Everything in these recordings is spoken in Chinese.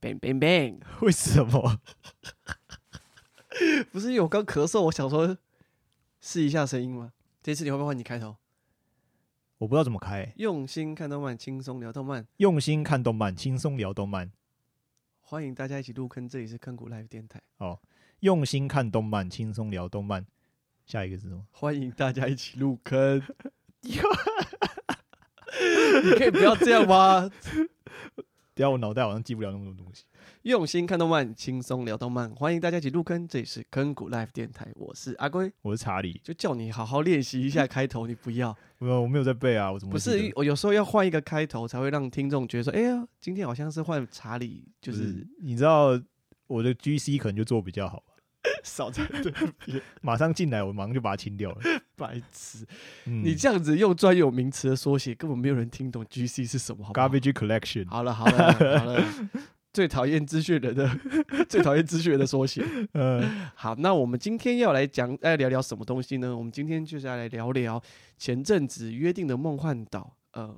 ，bang bang bang，为什么？不是因为我刚咳嗽，我想说试一下声音吗？这次你会不会换你开头？我不知道怎么开、欸。用心看动漫，轻松聊动漫。用心看动漫，轻松聊动漫。欢迎大家一起入坑，这里是坑谷 Live 电台。哦，用心看动漫，轻松聊动漫。下一个是什么？欢迎大家一起入坑。你可以不要这样吗？等下我脑袋好像记不了那么多东西。用心看动漫，轻松聊动漫，欢迎大家一起入坑。这里是坑谷 Live 电台，我是阿龟，我是查理。就叫你好好练习一下开头，你不要。没有，我没有在背啊，我怎么不是？我有时候要换一个开头，才会让听众觉得说，哎呀，今天好像是换查理，就是，是你知道我的 GC 可能就做比较好吧。少在 这边，马上进来，我马上就把它清掉了。白痴，嗯、你这样子用专有名词的缩写，根本没有人听懂 GC 是什么好不好。Garbage collection。好了好了好了，最讨厌资讯人的最讨厌资讯人的缩写。嗯，好，那我们今天要来讲，来聊聊什么东西呢？我们今天就是要来聊聊前阵子约定的梦幻岛。呃，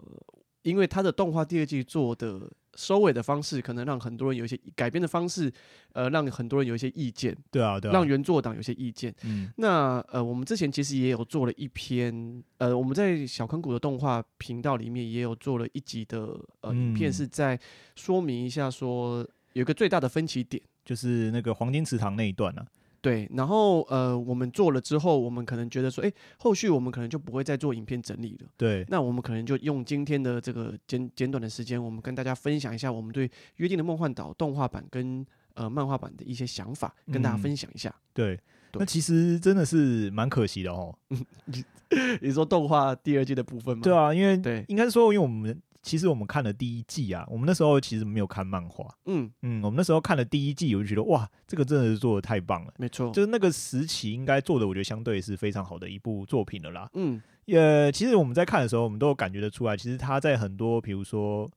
因为他的动画第二季做的。收尾的方式可能让很多人有一些改编的方式，呃，让很多人有一些意见。对啊，对啊，让原作党有些意见。嗯，那呃，我们之前其实也有做了一篇，呃，我们在小坑谷的动画频道里面也有做了一集的呃影片，是在说明一下说有一个最大的分歧点，就是那个黄金池塘那一段啊。对，然后呃，我们做了之后，我们可能觉得说，哎，后续我们可能就不会再做影片整理了。对，那我们可能就用今天的这个简简短的时间，我们跟大家分享一下我们对《约定的梦幻岛》动画版跟呃漫画版的一些想法，跟大家分享一下。嗯、对，那其实真的是蛮可惜的哦。你 你说动画第二季的部分吗？对啊，因为对，应该是说，因为我们。其实我们看了第一季啊，我们那时候其实没有看漫画，嗯。嗯，我们那时候看了第一季，我就觉得哇，这个真的是做的太棒了，没错，就是那个时期应该做的，我觉得相对是非常好的一部作品了啦，嗯，也其实我们在看的时候，我们都有感觉得出来，其实他在很多，比如说，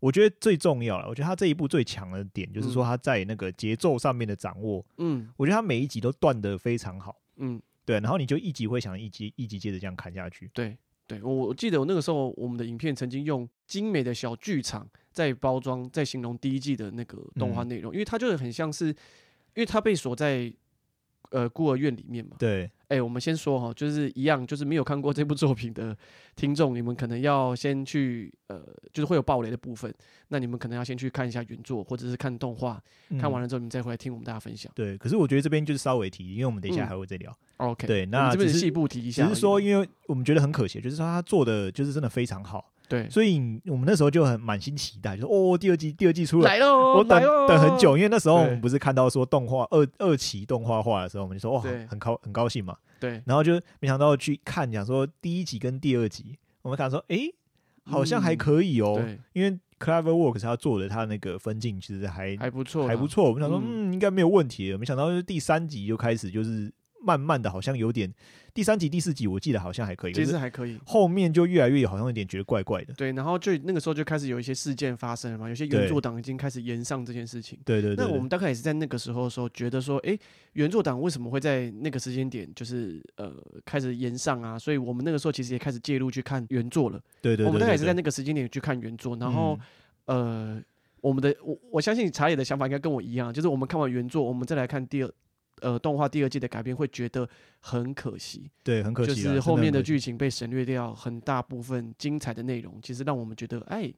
我觉得最重要了，我觉得他这一部最强的点就是说他在那个节奏上面的掌握，嗯，我觉得他每一集都断的非常好，嗯，对，然后你就一集会想一集一集接着这样看下去，对。对，我我记得我那个时候，我们的影片曾经用精美的小剧场在包装，在形容第一季的那个动画内容，因为它就是很像是，因为它被锁在呃孤儿院里面嘛。对。哎，我们先说哈，就是一样，就是没有看过这部作品的听众，你们可能要先去呃，就是会有暴雷的部分，那你们可能要先去看一下原作，或者是看动画，嗯、看完了之后你们再回来听我们大家分享。对，可是我觉得这边就是稍微提，因为我们等一下还会再聊。嗯、OK，对，那这边细部提一下，只是说，因为我们觉得很可惜，就是说他做的就是真的非常好。对，所以我们那时候就很满心期待，就说哦，第二季第二季出来，来喽，我等等很久，因为那时候我们不是看到说动画二二期动画化的时候，我们就说哇，很高很高兴嘛。对，然后就没想到去看，讲说第一集跟第二集，我们看说，哎，好像还可以哦，嗯、因为 Clever Works 他做的他那个分镜其实还还不错，还不错。我们想说，嗯，嗯，应该没有问题。没想到就是第三集就开始就是。慢慢的，好像有点第三集、第四集，我记得好像还可以，其实还可以。后面就越来越好像有点觉得怪怪的。对，然后就那个时候就开始有一些事件发生了嘛，有些原作党已经开始延上这件事情。对对对。那我们大概也是在那个时候的时候，觉得说，哎，原作党为什么会在那个时间点就是呃开始延上啊？所以我们那个时候其实也开始介入去看原作了。对对对。我们大概也是在那个时间点去看原作，然后呃，我们的我我相信查理的想法应该跟我一样，就是我们看完原作，我们再来看第二。呃，动画第二季的改编会觉得很可惜，对，很可惜，就是后面的剧情被省略掉很大部分精彩的内容，其实让我们觉得，哎，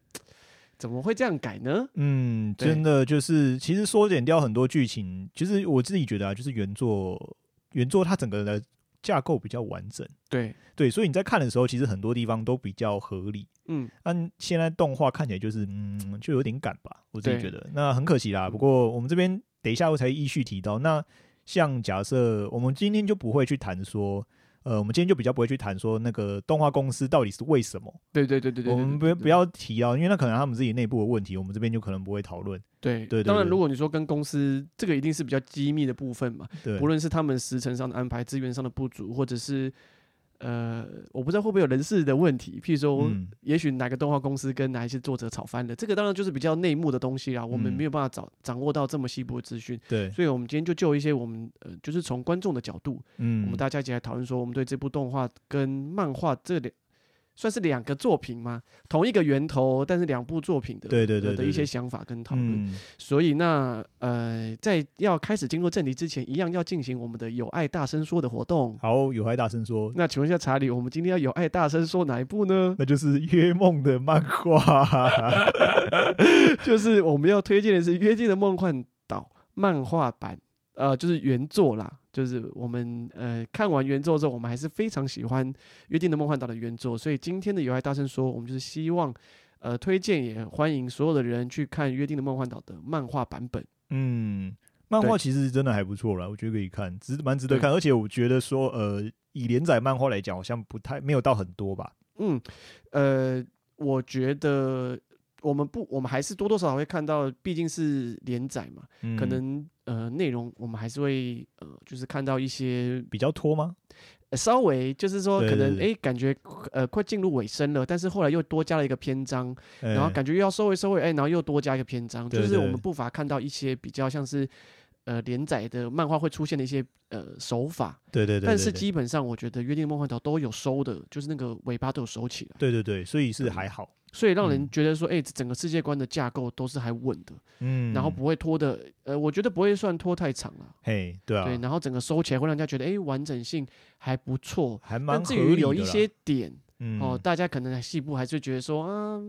怎么会这样改呢？嗯，真的就是，其实缩减掉很多剧情，其实我自己觉得啊，就是原作原作它整个的架构比较完整，对。对，所以你在看的时候，其实很多地方都比较合理，嗯，但现在动画看起来就是，嗯，就有点赶吧，我自己觉得，那很可惜啦。不过我们这边等一下我才依序提到。那。像假设我们今天就不会去谈说，呃，我们今天就比较不会去谈说那个动画公司到底是为什么？对对对对对，我们不不要提啊，因为那可能他们自己内部的问题，我们这边就可能不会讨论。对对，当然如果你说跟公司这个一定是比较机密的部分嘛，对，不论是他们时程上的安排、资源上的不足，或者是。呃，我不知道会不会有人事的问题，譬如说，也许哪个动画公司跟哪一些作者吵翻了，嗯、这个当然就是比较内幕的东西啦，我们没有办法掌掌握到这么细部的资讯。对，所以我们今天就就一些我们呃，就是从观众的角度，嗯，我们大家一起来讨论说，我们对这部动画跟漫画这两算是两个作品吗？同一个源头，但是两部作品的，对对对，的一些想法跟讨论。所以那呃，在要开始进入正题之前，一样要进行我们的有爱大声说的活动。好，有爱大声说。那请问一下查理，我们今天要有爱大声说哪一部呢？那就是《约梦》的漫画，就是我们要推荐的是《约定的梦幻岛》漫画版，呃，就是原作啦。就是我们呃看完原作之后，我们还是非常喜欢《约定的梦幻岛》的原作，所以今天的有爱大声说，我们就是希望呃推荐也欢迎所有的人去看《约定的梦幻岛》的漫画版本。嗯，漫画其实真的还不错啦，我觉得可以看，值蛮值得看，而且我觉得说呃以连载漫画来讲，好像不太没有到很多吧。嗯，呃，我觉得。我们不，我们还是多多少少会看到，毕竟是连载嘛，嗯、可能呃内容我们还是会呃就是看到一些比较拖吗？呃、稍微就是说可能哎、欸、感觉呃快进入尾声了，但是后来又多加了一个篇章，然后感觉又要收尾收尾，哎、欸，然后又多加一个篇章，就是我们不乏看到一些比较像是。呃，连载的漫画会出现的一些呃手法，对对对，但是基本上我觉得《约定梦幻岛》都有收的，就是那个尾巴都有收起来。对对对，所以是还好，所以让人觉得说，哎、欸，整个世界观的架构都是还稳的，嗯，然后不会拖的，呃，我觉得不会算拖太长了。嘿，对啊，对，然后整个收起来会让人家觉得，哎、欸，完整性还不错，还蛮。但至于有一些点，哦、呃，大家可能细部还是觉得说，啊。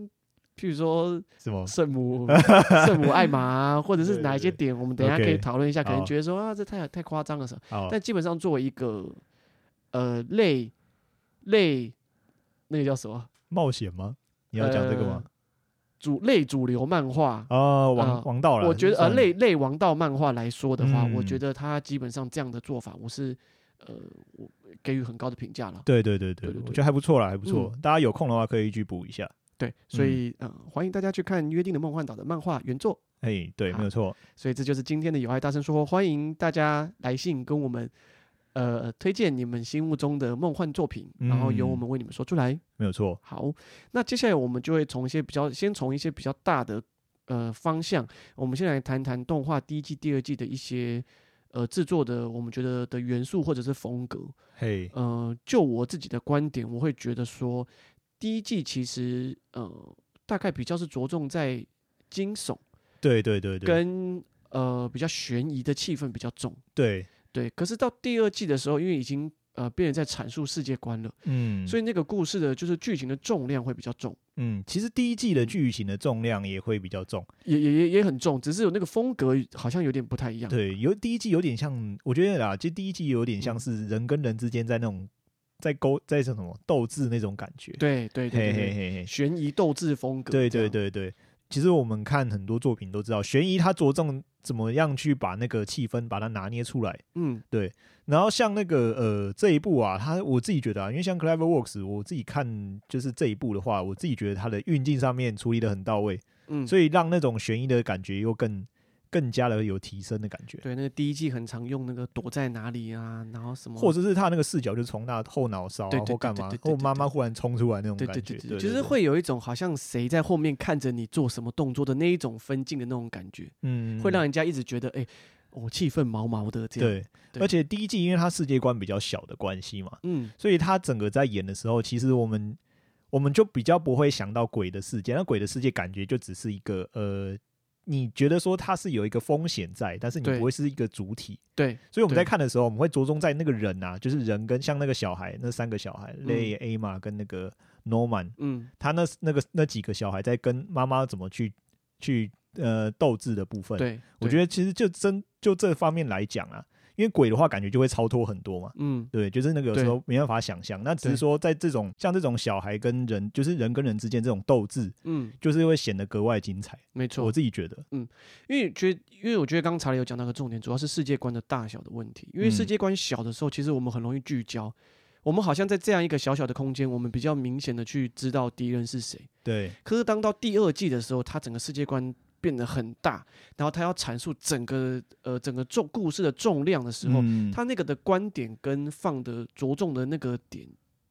譬如说什么圣母 圣母艾玛啊，或者是哪一些点，我们等一下可以讨论一下。可能觉得说啊，这太太夸张了什么？但基本上作为一个呃类类那个叫什么冒险吗？你要讲这个吗？主类主流漫画啊，王王道了。我觉得呃类类王道漫画来说的话，我觉得他基本上这样的做法，我是呃我给予很高的评价了。对对对对，我觉得还不错啦，还不错。大家有空的话可以去补一下。对，所以嗯、呃，欢迎大家去看《约定的梦幻岛》的漫画原作。哎，对，没有错。所以这就是今天的有爱大声说，欢迎大家来信跟我们呃推荐你们心目中的梦幻作品，然后由我们为你们说出来。嗯、没有错。好，那接下来我们就会从一些比较，先从一些比较大的呃方向，我们先来谈谈动画第一季、第二季的一些呃制作的我们觉得的元素或者是风格。嘿，呃，就我自己的观点，我会觉得说。第一季其实呃，大概比较是着重在惊悚，对对对对，跟呃比较悬疑的气氛比较重，对对。可是到第二季的时候，因为已经呃变成在阐述世界观了，嗯，所以那个故事的就是剧情的重量会比较重，嗯。其实第一季的剧情的重量也会比较重，也也也也很重，只是有那个风格好像有点不太一样。对，有第一季有点像，我觉得啦，其实第一季有点像是人跟人之间在那种。在勾在这什么斗智那种感觉，对对对对，悬疑斗智风格，对对对对。其实我们看很多作品都知道，悬疑它着重怎么样去把那个气氛把它拿捏出来，嗯，对。然后像那个呃这一部啊，它我自己觉得啊，因为像 Cleverworks，我自己看就是这一部的话，我自己觉得它的运镜上面处理得很到位，嗯，所以让那种悬疑的感觉又更。更加的有提升的感觉。对，那个第一季很常用那个躲在哪里啊，然后什么，或者是他那个视角就从那后脑勺啊，或干嘛，或妈妈忽然冲出来那种感觉，就是会有一种好像谁在后面看着你做什么动作的那一种分镜的那种感觉，嗯，会让人家一直觉得哎，我气氛毛毛的这样。对，而且第一季因为它世界观比较小的关系嘛，嗯，所以他整个在演的时候，其实我们我们就比较不会想到鬼的世界，那鬼的世界感觉就只是一个呃。你觉得说它是有一个风险在，但是你不会是一个主体。对，所以我们在看的时候，我们会着重在那个人啊，就是人跟像那个小孩，那三个小孩，雷、嗯、Emma 跟那个 Norman，嗯，他那那个那几个小孩在跟妈妈怎么去去呃斗智的部分。对，我觉得其实就真就这方面来讲啊。因为鬼的话，感觉就会超脱很多嘛。嗯，对，就是那个有时候没办法想象。那只是说，在这种像这种小孩跟人，就是人跟人之间这种斗志，嗯，就是会显得格外精彩。没错，我自己觉得，嗯，因为觉得，因为我觉得刚才有讲到个重点，主要是世界观的大小的问题。因为世界观小的时候，其实我们很容易聚焦，我们好像在这样一个小小的空间，我们比较明显的去知道敌人是谁。对。可是当到第二季的时候，它整个世界观。变得很大，然后他要阐述整个呃整个重故事的重量的时候，嗯、他那个的观点跟放的着重的那个点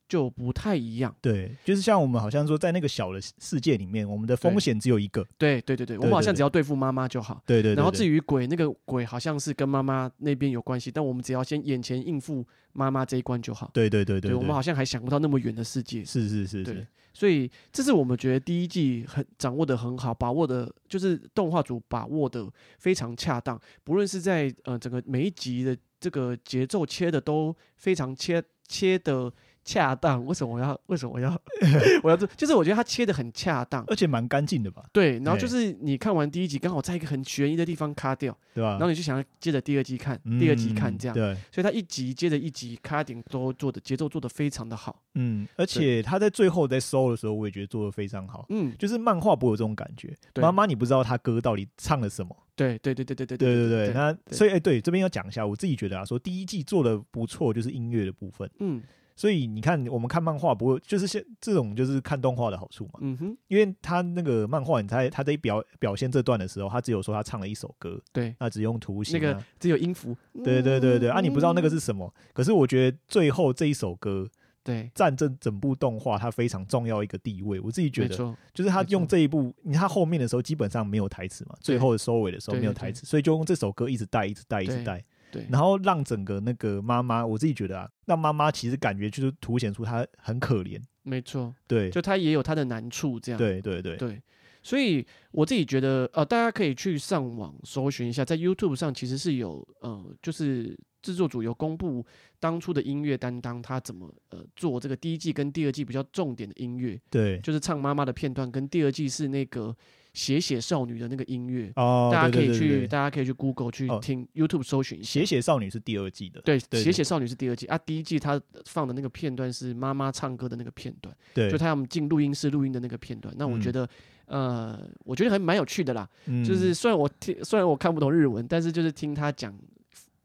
就不太一样，对，就是像我们好像说在那个小的世界里面，我们的风险只有一个，对对对对，我们好像只要对付妈妈就好，对对，然后至于鬼，那个鬼好像是跟妈妈那边有关系，但我们只要先眼前应付妈妈这一关就好，对对对对，我们好像还想不到那么远的世界，是是是，对，所以这是我们觉得第一季很掌握的很好，把握的，就是动画组把握的非常恰当，不论是在呃整个每一集的这个节奏切的都非常切切的。恰当？为什么我要？为什么我要？我要做？就是我觉得他切的很恰当，而且蛮干净的吧？对。然后就是你看完第一集，刚好在一个很悬疑的地方卡掉，对吧？然后你就想要接着第二集看，嗯、第二集看这样。对。所以他一集接着一集卡点都做的节奏做的非常的好。嗯。而且他在最后在收的时候，我也觉得做的非常好。嗯。就是漫画不会有这种感觉。妈妈，你不知道他歌到底唱了什么。对对对对对对对对对。那所以哎，对这边要讲一下，我自己觉得啊，说第一季做的不错，就是音乐的部分。嗯。所以你看，我们看漫画不会就是现这种，就是看动画的好处嘛。嗯哼，因为他那个漫画，你在他在表表现这段的时候，他只有说他唱了一首歌，对，那只用图形，那个只有音符。对对对对，啊，你不知道那个是什么。可是我觉得最后这一首歌，对，占这整部动画它非常重要一个地位。我自己觉得，就是他用这一部，你看他后面的时候基本上没有台词嘛，最后的收尾的时候没有台词，所以就用这首歌一直带，一直带，一直带。对，然后让整个那个妈妈，我自己觉得啊，让妈妈其实感觉就是凸显出她很可怜。没错，对，就她也有她的难处，这样。对对对对，所以我自己觉得，呃，大家可以去上网搜寻一下，在 YouTube 上其实是有，呃，就是制作组有公布当初的音乐担当，他怎么呃做这个第一季跟第二季比较重点的音乐。对，就是唱妈妈的片段，跟第二季是那个。写写少女的那个音乐，哦，大家可以去，大家可以去 Google 去听 YouTube 搜寻。写写少女是第二季的，对，写写少女是第二季啊。第一季他放的那个片段是妈妈唱歌的那个片段，对，就他要进录音室录音的那个片段。那我觉得，嗯、呃，我觉得还蛮有趣的啦。嗯、就是虽然我听，虽然我看不懂日文，但是就是听他讲，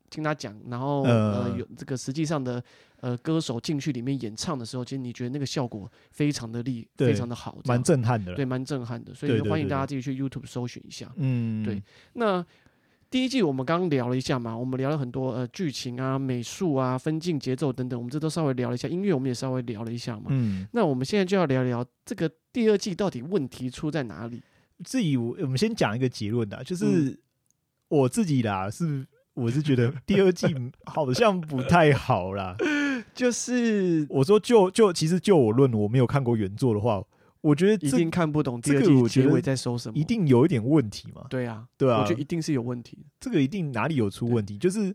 听他讲，然后呃，有这个实际上的。呃，歌手进去里面演唱的时候，其实你觉得那个效果非常的厉，非常的好，蛮震撼的，对，蛮震撼的。所以欢迎大家自己去 YouTube 搜寻一下。嗯，对。那第一季我们刚刚聊了一下嘛，我们聊了很多呃剧情啊、美术啊、分镜、节奏等等，我们这都稍微聊了一下。音乐我们也稍微聊了一下嘛。嗯。那我们现在就要聊聊这个第二季到底问题出在哪里？自己我们先讲一个结论的，就是我自己啦，是我是觉得第二季好像不太好啦。就是我说就，就就其实就我论，我没有看过原作的话，我觉得一定看不懂第二季结尾在说什么，一定有一点问题嘛。对啊，对啊，我觉得一定是有问题。这个一定哪里有出问题？就是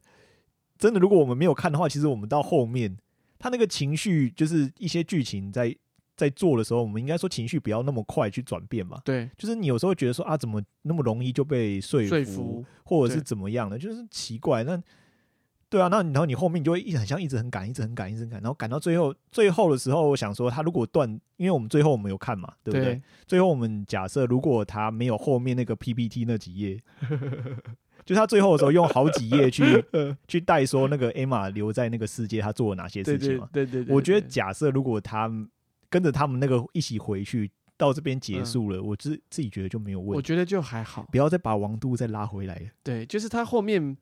真的，如果我们没有看的话，其实我们到后面，他那个情绪，就是一些剧情在在做的时候，我们应该说情绪不要那么快去转变嘛。对，就是你有时候觉得说啊，怎么那么容易就被说服，说服或者是怎么样的，就是奇怪那。对啊，那然后你后面你就会一直很像一直很赶，一直很赶，一直很赶，然后赶到最后最后的时候，我想说他如果断，因为我们最后我们有看嘛，对不对？对最后我们假设如果他没有后面那个 PPT 那几页，就他最后的时候用好几页去 去带说那个 Emma 留在那个世界，他做了哪些事情嘛？对对，对对对，我觉得假设如果他跟着他们那个一起回去到这边结束了，嗯、我自自己觉得就没有问题，我觉得就还好，不要再把王都再拉回来。对，就是他后面。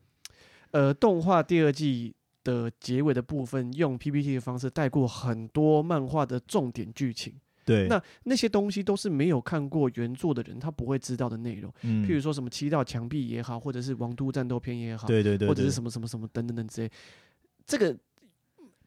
呃，动画第二季的结尾的部分，用 PPT 的方式带过很多漫画的重点剧情。对，那那些东西都是没有看过原作的人，他不会知道的内容。嗯，譬如说什么七道墙壁也好，或者是王都战斗片也好，对对对，对，或者是什么什么什么等等等之类，这个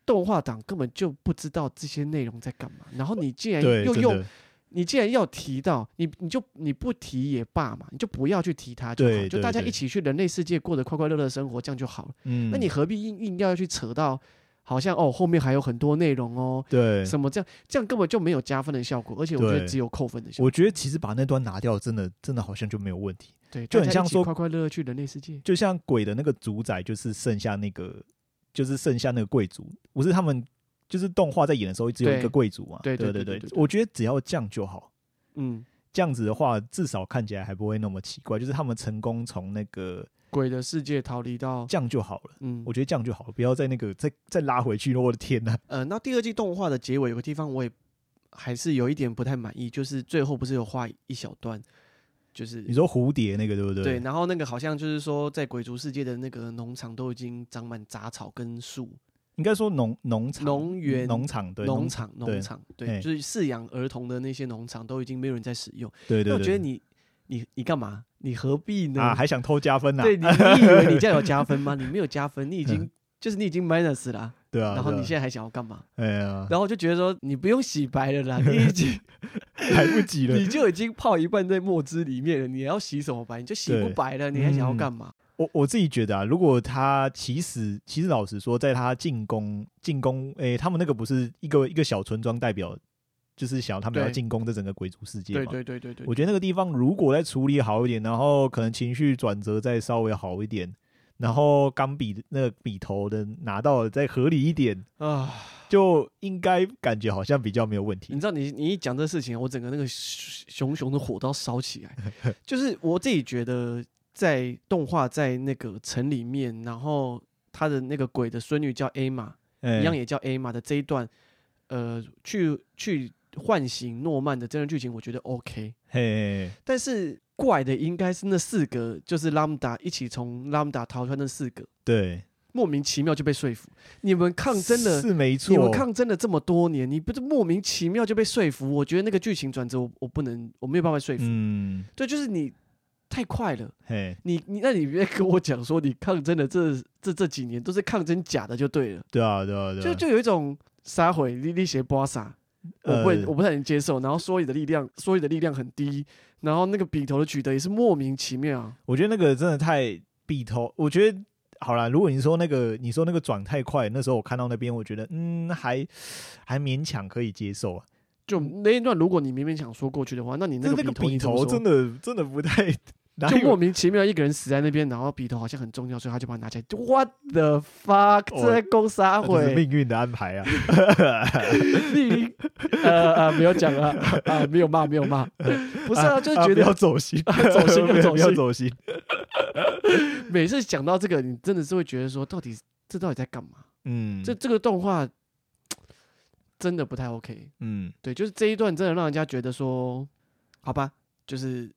动画党根本就不知道这些内容在干嘛。然后你竟然又用。你既然要提到你，你就你不提也罢嘛，你就不要去提它就好，就大家一起去人类世界过得快快乐乐生活，这样就好了。嗯，那你何必硬硬要去扯到，好像哦后面还有很多内容哦，对，什么这样，这样根本就没有加分的效果，而且我觉得只有扣分的效果。我觉得其实把那段拿掉，真的真的好像就没有问题。对，就很像说快快乐乐去人类世界，就像鬼的那个主宰，就是剩下那个，就是剩下那个贵族，不是他们。就是动画在演的时候，只有一个贵族嘛。对对对对，我觉得只要这样就好。嗯，这样子的话，至少看起来还不会那么奇怪。就是他们成功从那个鬼的世界逃离到这样就好了。嗯，我觉得这样就好了，不要再那个再再拉回去了。我的天呐！呃，那第二季动画的结尾有个地方我也还是有一点不太满意，就是最后不是有画一小段，就是你说蝴蝶那个对不对？对，然后那个好像就是说在鬼族世界的那个农场都已经长满杂草跟树。应该说农农场、农园、农场对农场、农场对，就是饲养儿童的那些农场都已经没有人在使用。对对，我觉得你你你干嘛？你何必呢？啊，还想偷加分呢？对，你你以为你这样有加分吗？你没有加分，你已经 就是你已经 minus 了。对啊。然后你现在还想要干嘛？哎呀。然后就觉得说你不用洗白了啦，你已经 来不及了，你就已经泡一半在墨汁里面了，你要洗什么白？你就洗不白了，你还想要干嘛？我我自己觉得啊，如果他其实其实老实说，在他进攻进攻，诶，他们那个不是一个一个小村庄，代表就是想要他们要进攻这整个鬼族世界嘛？对对对对对。我觉得那个地方如果再处理好一点，然后可能情绪转折再稍微好一点，然后钢笔那个笔头的拿到再合理一点啊，就应该感觉好像比较没有问题。你知道你，你你一讲这事情，我整个那个熊熊的火都要烧起来，就是我自己觉得。在动画在那个城里面，然后他的那个鬼的孙女叫艾玛，一样也叫艾玛的这一段，呃，去去唤醒诺曼的真人剧情，我觉得 OK。嘿，但是怪的应该是那四个，就是拉姆达一起从拉姆达逃出来那四个，对，莫名其妙就被说服。你们抗争了是没错，你们抗争了这么多年，你不是莫名其妙就被说服？我觉得那个剧情转折我，我我不能，我没有办法说服。嗯，对，就是你。太快了，嘿，你你那你别跟我讲说你抗争的这这这几年都是抗争假的就对了，对啊对啊对啊，就就有一种撒谎你你写巴萨，我不会我不太能接受，然后说你的力量说你的力量很低，然后那个笔头的取得也是莫名其妙，我觉得那个真的太笔头，我觉得好啦，如果你说那个你说那个转太快，那时候我看到那边我觉得嗯还还勉强可以接受啊，就那一段如果你勉勉强说过去的话，那你那个笔头真的真的不太。就莫名其妙一个人死在那边，然后笔头好像很重要，所以他就把它拿起来。What the fuck？这在攻杀回命运的安排啊！你呃呃没有讲啊啊没有骂没有骂，不是啊，就是觉得要走心，走心不走心，要走心。每次讲到这个，你真的是会觉得说，到底这到底在干嘛？嗯，这这个动画 真的不太 OK。嗯，对，就是这一段真的让人家觉得说，好吧，就是。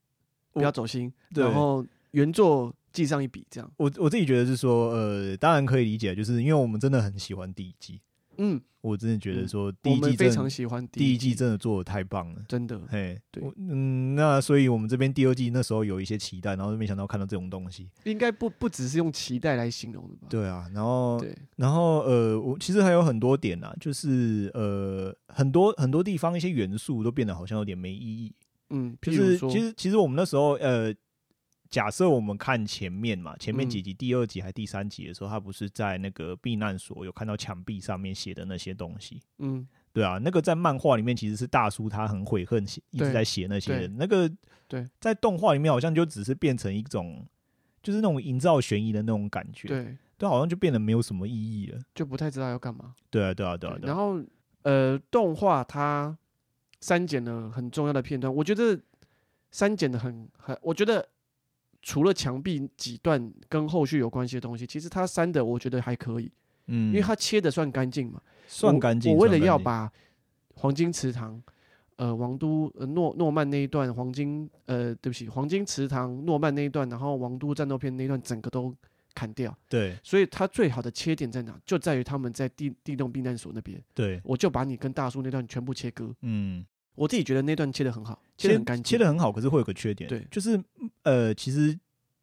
不要走心，然后原作记上一笔，这样。我我自己觉得是说，呃，当然可以理解，就是因为我们真的很喜欢第一季。嗯，我真的觉得说第一季非常喜欢第一季，真的做的太棒了，真的。嘿，对，嗯，那所以我们这边第二季那时候有一些期待，然后没想到看到这种东西，应该不不只是用期待来形容的吧？对啊，然后对，然后呃，我其实还有很多点啊，就是呃，很多很多地方一些元素都变得好像有点没意义。嗯，就是其实其实我们那时候呃，假设我们看前面嘛，前面几集，第二集还第三集的时候，他不是在那个避难所有看到墙壁上面写的那些东西？嗯，对啊，那个在漫画里面其实是大叔他很悔恨写一直在写那些人，那个对，在动画里面好像就只是变成一种就是那种营造悬疑的那种感觉，对，对好像就变得没有什么意义了，就不太知道要干嘛。对啊，对啊，对啊。然后呃，动画它。删减了很重要的片段，我觉得删减的很很，我觉得除了墙壁几段跟后续有关系的东西，其实他删的我觉得还可以，嗯，因为他切的算干净嘛，算干净。我为了要把黄金池塘，呃，王都呃诺诺曼那一段黄金，呃，对不起，黄金池塘诺曼那一段，然后王都战斗片那一段整个都砍掉，对，所以他最好的切点在哪？就在于他们在地地洞避难所那边，对，我就把你跟大叔那段全部切割，嗯。我自己觉得那段切的很好，切的很干净，切的很好。可是会有个缺点，对，就是呃，其实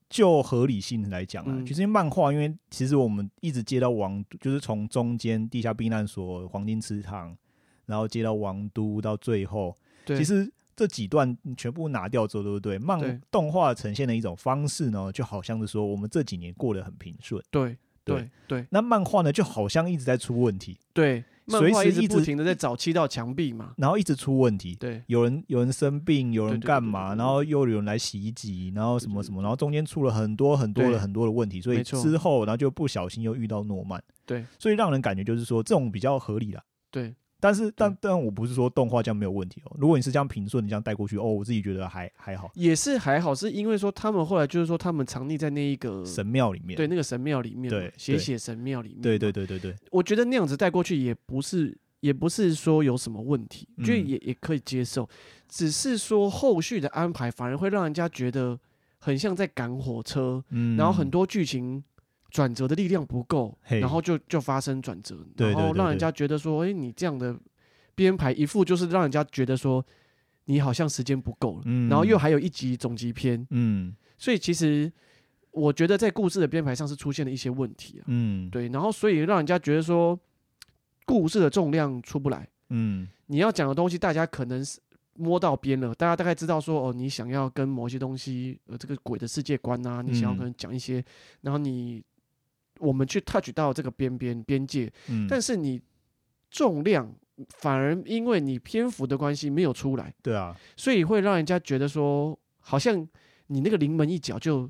就合理性来讲啊，嗯、其实漫画，因为其实我们一直接到王，就是从中间地下避难所、黄金池塘，然后接到王都，到最后，对其实这几段全部拿掉之后，对不对？漫动画呈现的一种方式呢，就好像是说，我们这几年过得很平顺，对对对。对那漫画呢，就好像一直在出问题，对。随时一直不停的在找七道墙壁嘛，然后一直出问题。对，有人有人生病，有人干嘛，然后又有人来袭击，然后什么什么，然后中间出了很多很多的很多的问题，所以之后然后就不小心又遇到诺曼。对，所以让人感觉就是说这种比较合理了。对。但是，但但我不是说动画这样没有问题哦。如果你是这样平顺，你这样带过去，哦，我自己觉得还还好，也是还好，是因为说他们后来就是说他们藏匿在那一个神庙里面，对，那个神庙里面，对，写写神庙里面，对对对对对。我觉得那样子带过去也不是，也不是说有什么问题，就也也可以接受，只是说后续的安排反而会让人家觉得很像在赶火车，嗯，然后很多剧情转折的力量不够，然后就就发生转折，然后让人家觉得说，哎，你这样的编排一副就是让人家觉得说你好像时间不够了，嗯，然后又还有一集总集篇，嗯，所以其实我觉得在故事的编排上是出现了一些问题啊，嗯，对，然后所以让人家觉得说故事的重量出不来，嗯，你要讲的东西大家可能是摸到边了，大家大概知道说哦，你想要跟某些东西呃这个鬼的世界观啊，你想要可能讲一些，然后你。我们去 touch 到这个边边边界，嗯，但是你重量反而因为你篇幅的关系没有出来，对啊，所以会让人家觉得说，好像你那个临门一脚就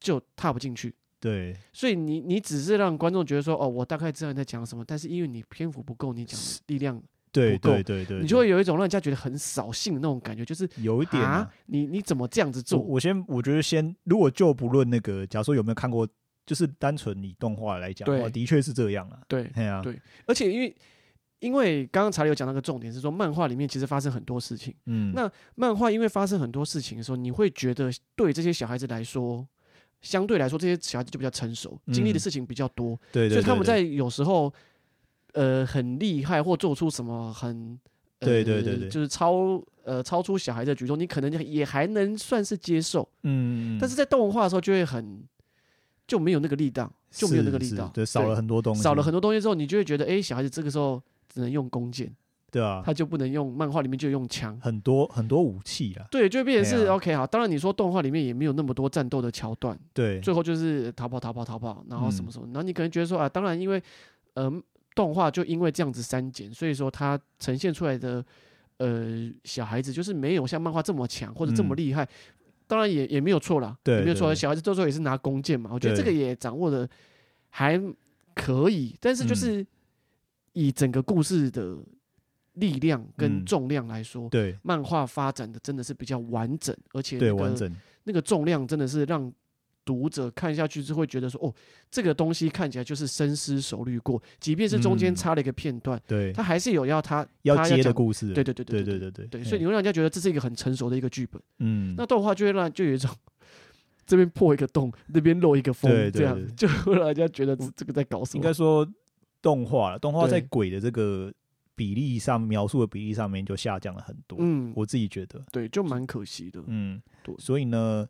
就踏不进去，对，所以你你只是让观众觉得说，哦，我大概知道你在讲什么，但是因为你篇幅不够，你讲的力量不够，对对对对，你就会有一种让人家觉得很扫兴的那种感觉，就是有一点啊，你你怎么这样子做？我，我先我觉得先，如果就不论那个，假如说有没有看过。就是单纯以动画来讲，的确是这样啊。对，对啊，对。而且因为因为刚刚查理有讲那个重点是说，漫画里面其实发生很多事情。嗯。那漫画因为发生很多事情的时候，你会觉得对这些小孩子来说，相对来说这些小孩子就比较成熟，经历的事情比较多。对。所以他们在有时候，呃，很厉害或做出什么很，对对对对，就是超呃超出小孩的举动，你可能也还能算是接受。嗯。但是在动画的时候就会很。就没有那个力道，就没有那个力道，对，少了很多东西，少了很多东西之后，你就会觉得，哎、欸，小孩子这个时候只能用弓箭，对啊，他就不能用漫画里面就用枪，很多很多武器啊，对，就变成是 OK 好。当然你说动画里面也没有那么多战斗的桥段，对，最后就是逃跑逃跑逃跑，然后什么什么，嗯、然后你可能觉得说啊，当然因为呃动画就因为这样子删减，所以说它呈现出来的呃小孩子就是没有像漫画这么强或者这么厉害。嗯当然也也没有错啦，对，也没有错。小孩子到时候也是拿弓箭嘛，我觉得这个也掌握的还可以。但是就是以整个故事的力量跟重量来说，对，漫画发展的真的是比较完整，而且对完整那个重量真的是让。读者看下去是会觉得说，哦，这个东西看起来就是深思熟虑过，即便是中间插了一个片段，对，他还是有要他要接的故事，对对对对对对对对，所以你会让人家觉得这是一个很成熟的一个剧本，嗯，那动画就会让就有一种这边破一个洞，那边漏一个缝，这样就会让人家觉得这个在搞什么？应该说动画了，动画在鬼的这个比例上描述的比例上面就下降了很多，嗯，我自己觉得，对，就蛮可惜的，嗯，对，所以呢，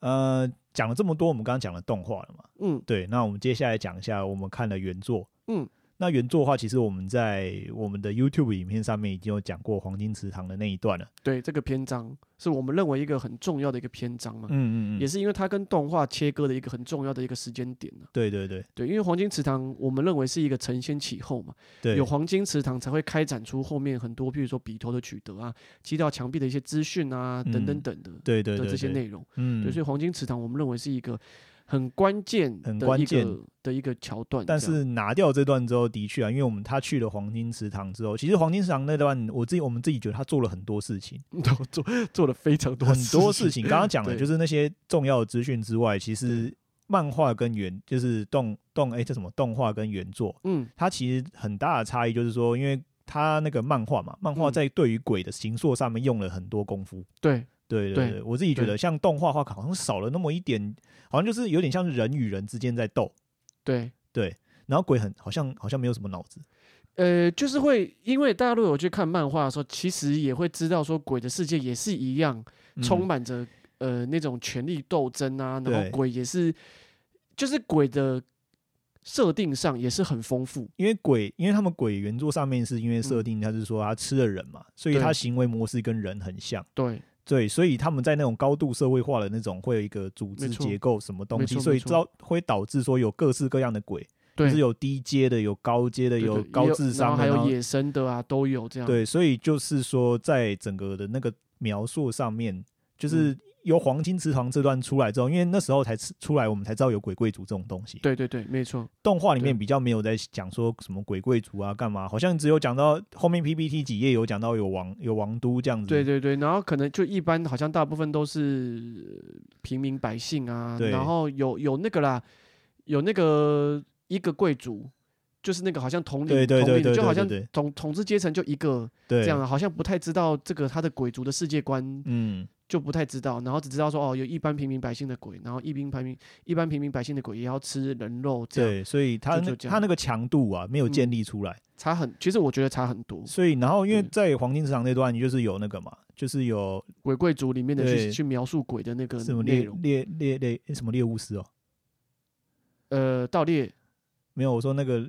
呃。讲了这么多，我们刚刚讲了动画了嘛？嗯，对。那我们接下来讲一下我们看的原作。嗯。那原作的话，其实我们在我们的 YouTube 影片上面已经有讲过黄金池塘的那一段了。对，这个篇章是我们认为一个很重要的一个篇章嘛。嗯嗯嗯。也是因为它跟动画切割的一个很重要的一个时间点呢。对对对。对，因为黄金池塘，我们认为是一个承先启后嘛。对。有黄金池塘才会开展出后面很多，譬如说笔头的取得啊，击到墙壁的一些资讯啊，等等等的。对对的这些内容。嗯。对，所以黄金池塘，我们认为是一个。很关键，很关键。的一个桥段。但是拿掉这段之后，的确啊，因为我们他去了黄金池塘之后，其实黄金池塘那段，我自己我们自己觉得他做了很多事情，都做做了非常多 很多事情。刚刚讲的 就是那些重要的资讯之外，其实漫画跟原就是动动哎，这什么？动画跟原作，嗯，它其实很大的差异就是说，因为他那个漫画嘛，漫画在对于鬼的形塑上面用了很多功夫，对。对对对，我自己觉得像动画的话，好像少了那么一点，好像就是有点像是人与人之间在斗。对对，然后鬼很好像好像没有什么脑子。呃，就是会因为大家如果有去看漫画的时候，其实也会知道说鬼的世界也是一样，充满着呃那种权力斗争啊，然后鬼也是，就是鬼的设定上也是很丰富。因为鬼，因为他们鬼原作上面是因为设定，他是说他吃了人嘛，所以他行为模式跟人很像。对。对，所以他们在那种高度社会化的那种，会有一个组织结构，什么东西，所以导会导致说有各式各样的鬼，就是有低阶的，有高阶的，有高智商的，还有野生的啊，都有这样。对，所以就是说，在整个的那个描述上面，就是。由黄金池塘这段出来之后，因为那时候才出来，我们才知道有鬼贵族这种东西。对对对，没错。动画里面比较没有在讲说什么鬼贵族啊，干嘛？好像只有讲到后面 PPT 几页有讲到有王有王都这样子。对对对，然后可能就一般，好像大部分都是平民百姓啊。对。然后有有那个啦，有那个一个贵族，就是那个好像统领，对对对对，就好像统统治阶层就一个这样，好像不太知道这个他的鬼族的世界观，嗯，就不太知道，然后只知道说哦，有一般平民百姓的鬼，然后一般平民一般平民百姓的鬼也要吃人肉，这样，对，所以他他那个强度啊没有建立出来，差很，其实我觉得差很多。所以然后因为在黄金市场那段，你就是有那个嘛，就是有鬼贵族里面的去去描述鬼的那个什么猎，猎猎猎什么猎巫师哦，呃，盗猎没有，我说那个。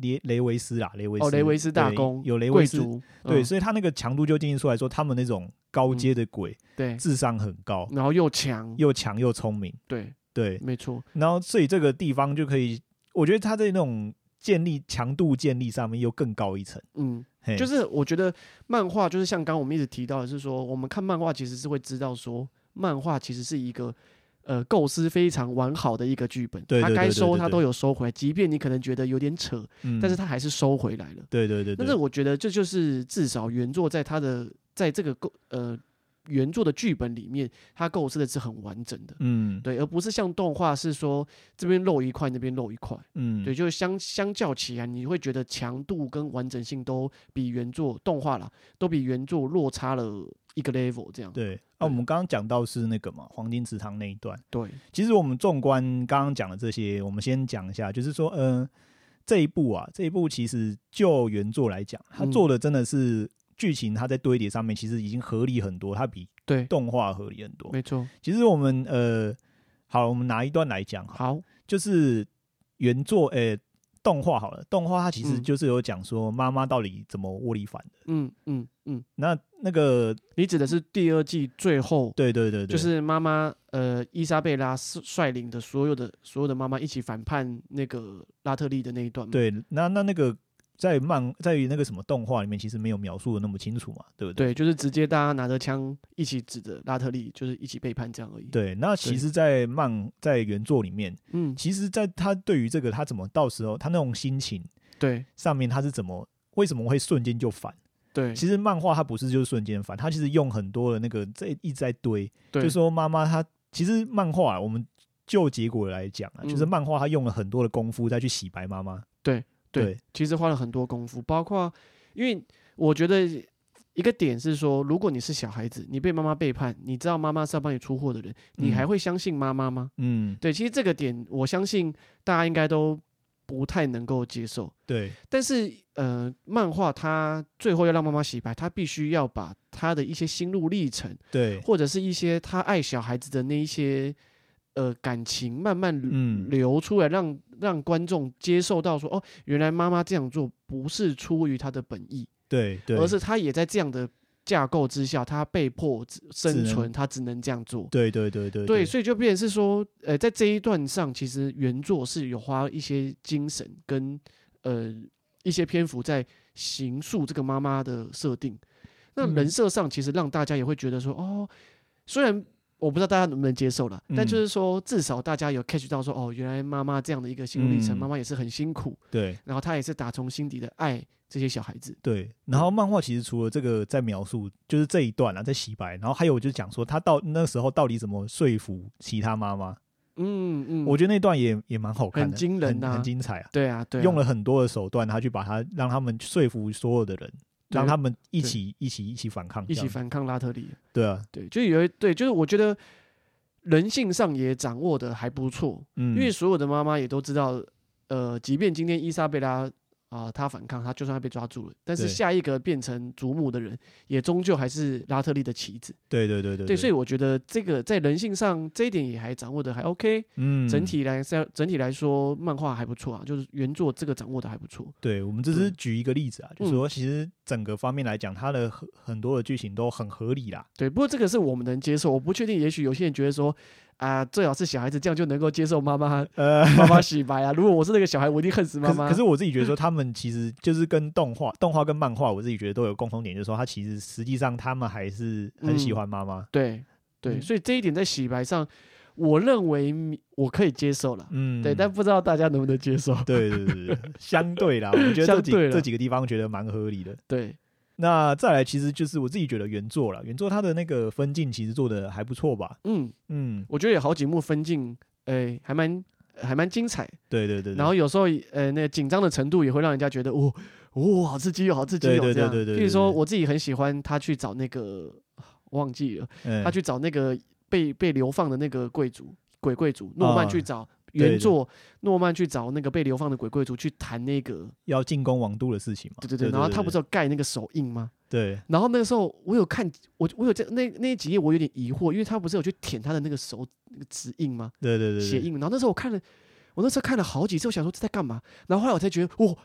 雷雷维斯啦，雷维斯哦，雷维斯大公有雷维斯，对，所以他那个强度就定义出来说，他们那种高阶的鬼，对，智商很高，然后又强又强又聪明，对对，没错。然后所以这个地方就可以，我觉得他在那种建立强度建立上面又更高一层。嗯，就是我觉得漫画就是像刚刚我们一直提到的是说，我们看漫画其实是会知道说，漫画其实是一个。呃，构思非常完好的一个剧本，他该收他都有收回来，即便你可能觉得有点扯，嗯、但是他还是收回来了。对对对，对，但是我觉得这就是至少原作在他的在这个构呃原作的剧本里面，他构思的是很完整的。嗯，对，而不是像动画是说这边漏一块，那边漏一块。嗯，对，就是相相较起来，你会觉得强度跟完整性都比原作动画啦，都比原作落差了。一个 level 这样。对，那、啊、我们刚刚讲到是那个嘛黄金池塘那一段，对，其实我们纵观刚刚讲的这些，我们先讲一下，就是说，嗯、呃，这一部啊，这一部其实就原作来讲，它做的真的是剧情，它在堆叠上面其实已经合理很多，它比对。动画合理很多，没错。其实我们呃，好，我们拿一段来讲，好，就是原作，诶、欸。动画好了，动画它其实就是有讲说妈妈到底怎么窝里反的。嗯嗯嗯。那那个你指的是第二季最后？对对对对，就是妈妈呃伊莎贝拉率领的所有的所有的妈妈一起反叛那个拉特利的那一段。对，那那那个。在漫在于那个什么动画里面，其实没有描述的那么清楚嘛，对不对？对，就是直接大家拿着枪一起指着拉特利，就是一起背叛这样而已。对，那其实，在漫在原作里面，嗯，其实，在他对于这个他怎么到时候他那种心情，对，上面他是怎么为什么会瞬间就反？对，其实漫画它不是就是瞬间反，它其实用很多的那个在一直在堆，对就说妈妈她其实漫画我们就结果来讲啊，嗯、就是漫画它用了很多的功夫再去洗白妈妈。对。对，其实花了很多功夫，包括，因为我觉得一个点是说，如果你是小孩子，你被妈妈背叛，你知道妈妈是要帮你出货的人，你还会相信妈妈吗？嗯，对，其实这个点，我相信大家应该都不太能够接受。对，但是呃，漫画它最后要让妈妈洗白，他必须要把他的一些心路历程，对，或者是一些他爱小孩子的那一些。呃，感情慢慢流出来让，让、观众接受到说，哦，原来妈妈这样做不是出于她的本意，对，对，而是他也在这样的架构之下，他被迫生存，他只，能这样做，对，对，对，对，对，所以就变成是说，呃，在这一段上，其实原作是有花一些精神跟呃一些篇幅在形塑这个妈妈的设定，那人设上其实让大家也会觉得说，哦，虽然。我不知道大家能不能接受了，但就是说，至少大家有 catch 到说，哦，原来妈妈这样的一个心路历程，妈妈也是很辛苦，对，然后她也是打从心底的爱这些小孩子，对。然后漫画其实除了这个在描述，就是这一段啊，在洗白，然后还有就是讲说他到那时候到底怎么说服其他妈妈，嗯嗯，我觉得那段也也蛮好看的，很惊人啊，很精彩啊，对啊，对，用了很多的手段，他去把他让他们说服所有的人。让他们一起一起一起反抗，一起反抗拉特里。对啊，对，就有一对，就是我觉得人性上也掌握的还不错。嗯，因为所有的妈妈也都知道，呃，即便今天伊莎贝拉。啊，他反抗，他就算被抓住了，但是下一个变成祖母的人，也终究还是拉特利的棋子。对对对对，对，所以我觉得这个在人性上这一点也还掌握的还 OK。嗯，整体来说，整体来说，漫画还不错啊，就是原作这个掌握的还不错。对，我们只是举一个例子啊，就是说其实整个方面来讲，它的很很多的剧情都很合理啦。对，不过这个是我们能接受，我不确定，也许有些人觉得说。啊，最好是小孩子这样就能够接受妈妈，呃，妈妈洗白啊。如果我是那个小孩，我一定恨死妈妈。可是我自己觉得说，他们其实就是跟动画、动画跟漫画，我自己觉得都有共同点，就是说，他其实实际上他们还是很喜欢妈妈。对对，所以这一点在洗白上，我认为我可以接受了。嗯，对，但不知道大家能不能接受。对对对对，相对啦，我觉得这几这几个地方觉得蛮合理的。对。那再来，其实就是我自己觉得原作了，原作它的那个分镜其实做的还不错吧？嗯嗯，我觉得有好几幕分镜，诶、欸，还蛮还蛮精彩。对对对。然后有时候呃那个紧张的程度也会让人家觉得哦哦好刺激哦好刺激哦这样。譬如说我自己很喜欢他去找那个忘记了，他去找那个被被流放的那个贵族鬼贵族诺曼去找。原作诺曼去找那个被流放的鬼贵族去谈那个要进攻王都的事情嘛？对对对，然后他不是有盖那个手印吗？对。然后那个时候我有看，我我有在那那几页我有点疑惑，因为他不是有去舔他的那个手那个指印吗？对对对，血印。然后那时候我看了，我那时候看了好几次，我想说这在干嘛？然后后来我才觉得，哇。哦，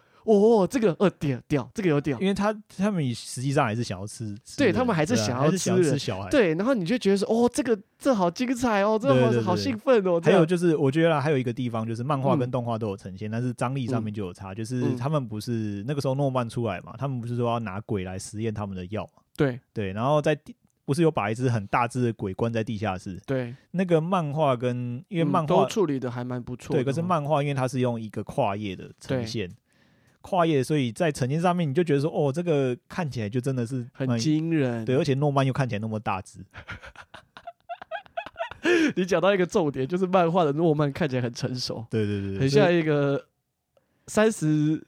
这个呃屌屌，这个有屌，因为他他们实际上还是想要吃，对他们还是想要吃吃小孩，对，然后你就觉得说，哦，这个这好精彩哦，这好好兴奋哦。还有就是，我觉得还有一个地方就是漫画跟动画都有呈现，但是张力上面就有差，就是他们不是那个时候诺曼出来嘛，他们不是说要拿鬼来实验他们的药嘛？对对，然后在不是有把一只很大只的鬼关在地下室？对，那个漫画跟因为漫画都处理的还蛮不错，对，可是漫画因为它是用一个跨页的呈现。跨页，所以在呈现上面，你就觉得说，哦，这个看起来就真的是很惊人，对，而且诺曼又看起来那么大只。你讲到一个重点，就是漫画的诺曼看起来很成熟，对对对，很像一个三十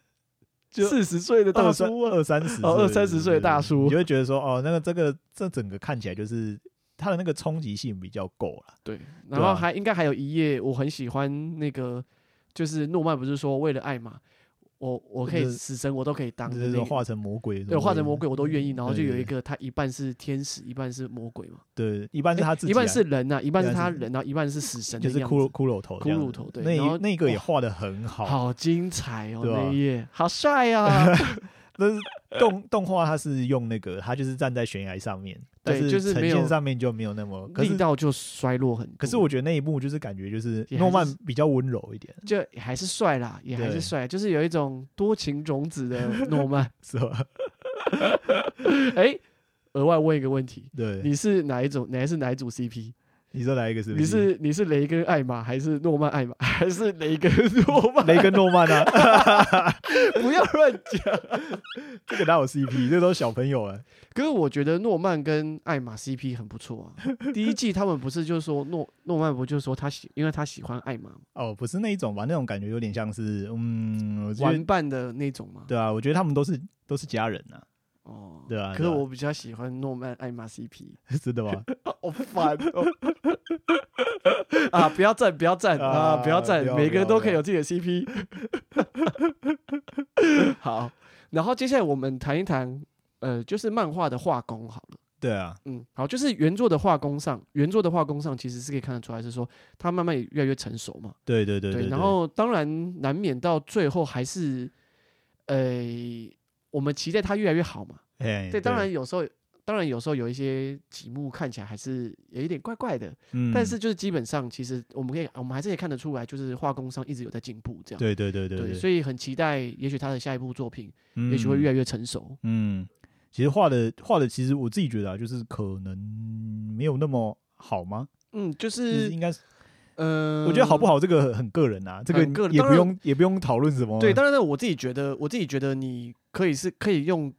就四十岁的大叔，二三十哦，二三十岁的大叔，你就会觉得说，哦，那个这个这整个看起来就是他的那个冲击性比较够了。对，然后还应该还有一页我很喜欢，那个就是诺曼不是说为了爱嘛。我我可以死神，我都可以当，就是化成魔鬼，对，化成魔鬼我都愿意。然后就有一个他一半是天使，一半是魔鬼嘛。对，一半是他自己，一半是人呐，一半是他人，然后一半是死神，就是骷髅骷髅头，骷髅头。对，那那个也画的很好，好精彩哦，那一页好帅啊！那是动动画它是用那个，它就是站在悬崖上面，对，就是呈现上面就没有那么力道就衰落很。可是我觉得那一幕就是感觉就是诺曼比较温柔一点，就还是帅啦，也还是帅，就是有一种多情种子的诺曼，是吧？哎，额外问一个问题，对，你是哪一种？哪是哪一组 CP？你说哪一个是？你是你是雷根艾玛还是诺曼艾玛 还是雷根诺曼？雷根诺曼啊！不要乱讲，这个哪有 CP？这都是小朋友啊。可是我觉得诺曼跟艾玛 CP 很不错啊。第一季他们不是就说诺诺曼不就说他喜，因为他喜欢艾玛。哦，不是那一种吧？那种感觉有点像是嗯玩伴的那种嘛。对啊，我觉得他们都是都是家人呐。哦，对啊，可是我比较喜欢诺曼艾玛 CP，真的吗？好烦哦！啊，不要赞，不要赞啊，不要赞，每个人都可以有自己的 CP。好，然后接下来我们谈一谈，呃，就是漫画的画工好了。对啊，嗯，好，就是原作的画工上，原作的画工上其实是可以看得出来，是说他慢慢也越来越成熟嘛。对对对对，然后当然难免到最后还是，呃。我们期待它越来越好嘛？对，当然有时候，当然有时候有一些题目看起来还是有一点怪怪的，嗯，但是就是基本上，其实我们可以，我们还是可以看得出来，就是画工上一直有在进步，这样。对对对对，所以很期待，也许他的下一部作品，也许会越来越成熟。嗯，其实画的画的，其实我自己觉得啊，就是可能没有那么好吗？嗯，就是应该是。呃，我觉得好不好，这个很个人啊，这个也不用也不用讨论什么。对，当然，我自己觉得，我自己觉得你可以是可以用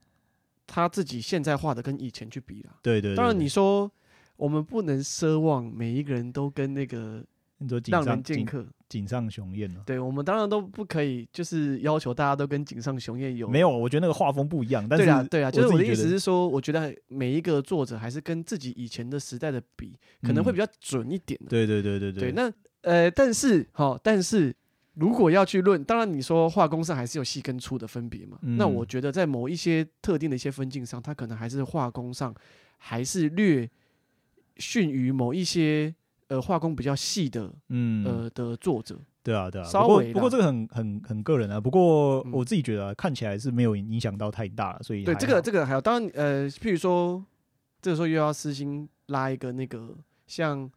他自己现在画的跟以前去比了。对对。当然，你说我们不能奢望每一个人都跟那个浪人剑客井上雄彦了。对，我们当然都不可以，就是要求大家都跟井上雄彦有。没有，我觉得那个画风不一样。但是对啊，对啊，就是我的意思是说，我觉得每一个作者还是跟自己以前的时代的比，可能会比较准一点。对对对对对。对，那。呃，但是，好，但是如果要去论，当然你说画工上还是有细跟粗的分别嘛。嗯、那我觉得在某一些特定的一些分镜上，它可能还是画工上还是略逊于某一些呃画工比较细的，嗯呃的作者。对啊，对啊。稍微不过，不过这个很很很个人啊。不过我自己觉得、啊嗯、看起来是没有影响到太大，所以对这个这个还有，当然呃，譬如说这个时候又要私心拉一个那个像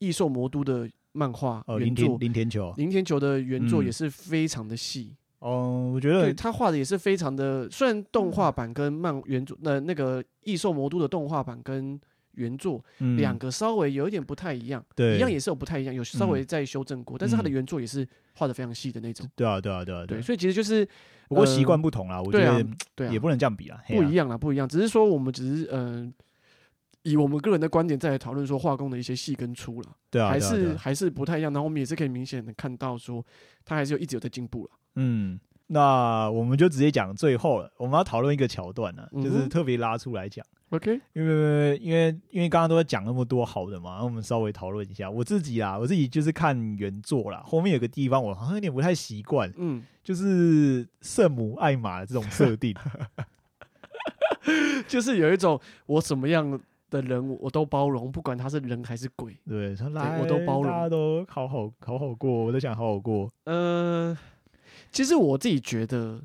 异兽魔都的。漫画原作林田球，林田球的原作也是非常的细。哦，我觉得对他画的也是非常的。虽然动画版跟漫原作那那个异兽魔都的动画版跟原作两个稍微有一点不太一样，对，一样也是有不太一样，有稍微在修正过，但是他的原作也是画的非常细的那种。对啊，对啊，对啊，对。所以其实就是不过习惯不同啦，我觉得对啊，也不能这样比啊，不一样啦，不一样。只是说我们只是嗯。以我们个人的观点再来讨论说化工的一些细跟粗了，对啊，还是啊啊还是不太一样。然后我们也是可以明显的看到说，他还是有一直有在进步了。嗯，那我们就直接讲最后了，我们要讨论一个桥段呢，就是特别拉出来讲。OK，因为因为因为刚刚都在讲那么多好的嘛，那我们稍微讨论一下。我自己啦，我自己就是看原作啦，后面有个地方我好像有点不太习惯，嗯，就是圣母艾玛的这种设定，就是有一种我怎么样的人我都包容，不管他是人还是鬼，对，他来我都包容，大家都好好好好过，我都想好好过。呃，其实我自己觉得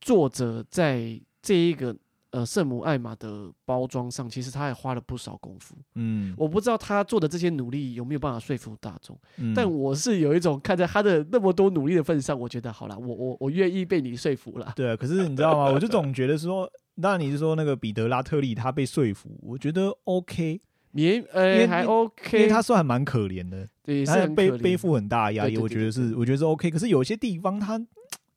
作者在这一个。呃，圣母艾玛的包装上，其实他也花了不少功夫。嗯，我不知道他做的这些努力有没有办法说服大众。嗯，但我是有一种看在他的那么多努力的份上，我觉得好了，我我我愿意被你说服了。对啊，可是你知道吗？我就总觉得说，那你是说那个彼得拉特利他被说服，我觉得 OK，也呃还 OK，因为他算还蛮可怜的，对，他背背负很大压力，我觉得是我觉得是 OK。可是有些地方他。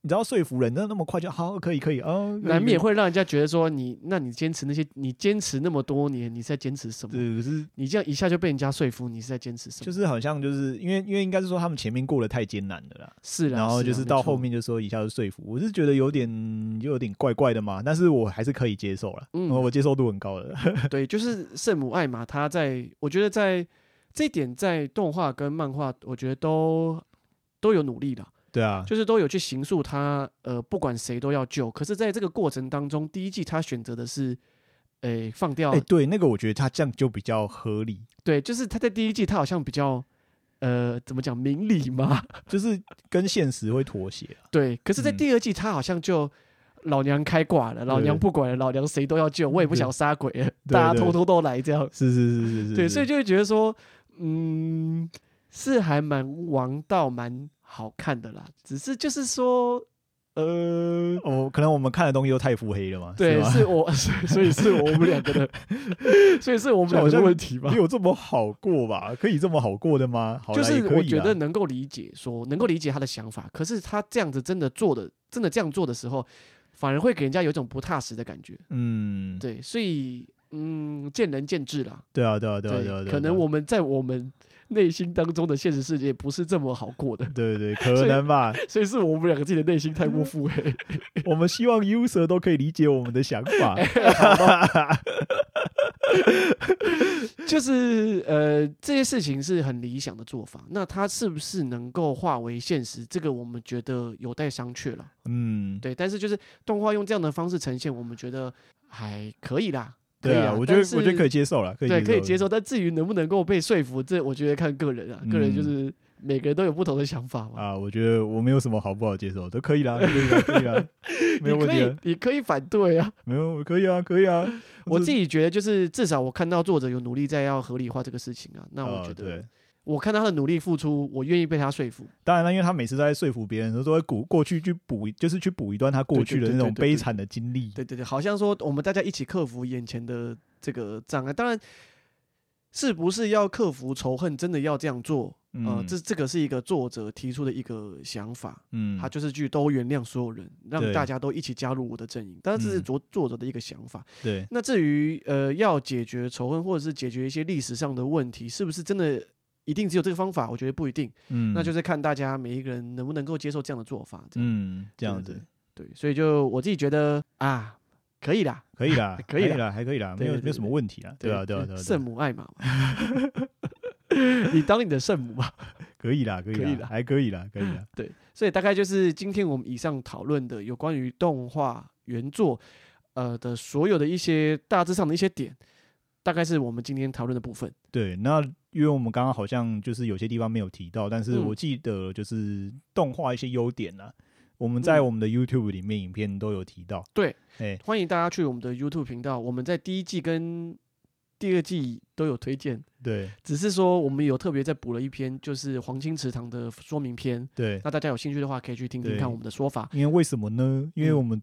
你知道说服人，那那么快就好，可以可以哦，难免会让人家觉得说你，那你坚持那些，你坚持那么多年，你是在坚持什么？对，可是你这样一下就被人家说服，你是在坚持什么？就是好像就是因为因为应该是说他们前面过得太艰难了啦，是啦，然后就是到后面就说一下就说服，我是觉得有点就有点怪怪的嘛，但是我还是可以接受了，嗯，我接受度很高的。对，就是圣母艾玛，她在我觉得在这一点在动画跟漫画，我觉得都都有努力的。对啊，就是都有去行塑他，呃，不管谁都要救。可是，在这个过程当中，第一季他选择的是，诶、欸，放掉。哎、欸，对，那个我觉得他这样就比较合理。对，就是他在第一季他好像比较，呃，怎么讲，明理嘛，就是跟现实会妥协。对，可是，在第二季他好像就老娘开挂了，嗯、老娘不管了，老娘谁都要救，我也不想杀鬼了，大家偷偷都来这样。是是是是是。对，所以就会觉得说，嗯，是还蛮王道，蛮。好看的啦，只是就是说，呃，哦，可能我们看的东西都太腹黑了嘛。对，是，是我，所以是我们两个的，所以是我们两个的问题吧？没有这么好过吧？可以这么好过的吗？就是我觉得能够理解说，说能够理解他的想法，可是他这样子真的做的，真的这样做的时候，反而会给人家有一种不踏实的感觉。嗯，对，所以嗯，见仁见智啦。对啊，对啊，对啊，对啊，可能我们在我们。内心当中的现实世界不是这么好过的，对对，可能吧。所以，是我们两个自己的内心太过腹黑。我们希望 user 都可以理解我们的想法。就是呃，这些事情是很理想的做法。那它是不是能够化为现实？这个我们觉得有待商榷了。嗯，对。但是就是动画用这样的方式呈现，我们觉得还可以啦。对啊，我觉得我觉得可以接受了，对，可以接受。但至于能不能够被说服，这我觉得看个人啊，个人就是每个人都有不同的想法嘛。啊，我觉得我没有什么好不好接受，都可以啦，可以啦，可以啦，没有问题。你可以反对啊，没有，可以啊，可以啊。我自己觉得就是至少我看到作者有努力在要合理化这个事情啊，那我觉得。我看他的努力付出，我愿意被他说服。当然了，因为他每次都在说服别人，都会过过去去补，就是去补一段他过去的那种悲惨的经历。对对对，好像说我们大家一起克服眼前的这个障碍。当然，是不是要克服仇恨，真的要这样做？嗯、呃，这这个是一个作者提出的一个想法。嗯，他就是去都原谅所有人，让大家都一起加入我的阵营。当然，这是作作者的一个想法。对。那至于呃，要解决仇恨，或者是解决一些历史上的问题，是不是真的？一定只有这个方法？我觉得不一定。嗯，那就是看大家每一个人能不能够接受这样的做法。嗯，这样子。对，所以就我自己觉得啊，可以啦，可以啦，可以啦，还可以啦，没有没有什么问题啊。对啊，对啊，对啊。圣母艾玛，你当你的圣母吧。可以啦，可以啦，还可以啦，可以啦。对，所以大概就是今天我们以上讨论的有关于动画原作呃的所有的一些大致上的一些点，大概是我们今天讨论的部分。对，那。因为我们刚刚好像就是有些地方没有提到，但是我记得就是动画一些优点呢、我们在我们的 YouTube 里面影片都有提到。对，哎，欢迎大家去我们的 YouTube 频道，我们在第一季跟第二季都有推荐。对，只是说我们有特别再补了一篇，就是黄金池塘的说明篇。对，那大家有兴趣的话，可以去听听看我们的说法。因为为什么呢？因为我们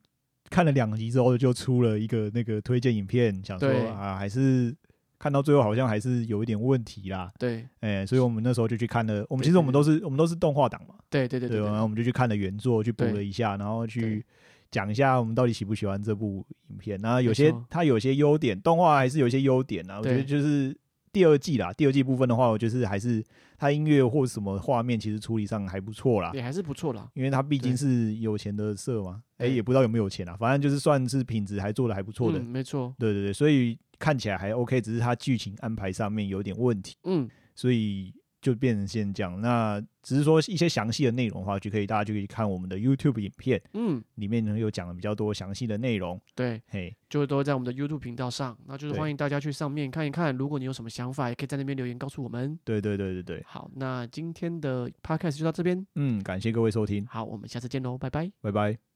看了两集之后，就出了一个那个推荐影片，想说啊，还是。看到最后好像还是有一点问题啦，对，哎，所以我们那时候就去看了。我们其实我们都是我们都是动画党嘛，对对对对，然后我们就去看了原作，去补了一下，然后去讲一下我们到底喜不喜欢这部影片。然后有些它有些优点，动画还是有些优点啊。我觉得就是第二季啦，第二季部分的话，我觉得还是它音乐或什么画面其实处理上还不错啦，也还是不错啦。因为它毕竟是有钱的社嘛，哎，也不知道有没有钱啊，反正就是算是品质还做的还不错的，没错。对对对，所以看起来还 OK，只是它剧情安排上面有点问题。嗯，所以。就变成现这样，那只是说一些详细的内容的话，就可以大家就可以看我们的 YouTube 影片，嗯，里面呢有讲了比较多详细的内容，对，嘿，就都在我们的 YouTube 频道上，那就是欢迎大家去上面看一看。如果你有什么想法，也可以在那边留言告诉我们。对对对对对，好，那今天的 Podcast 就到这边，嗯，感谢各位收听，好，我们下次见喽，拜拜，拜拜。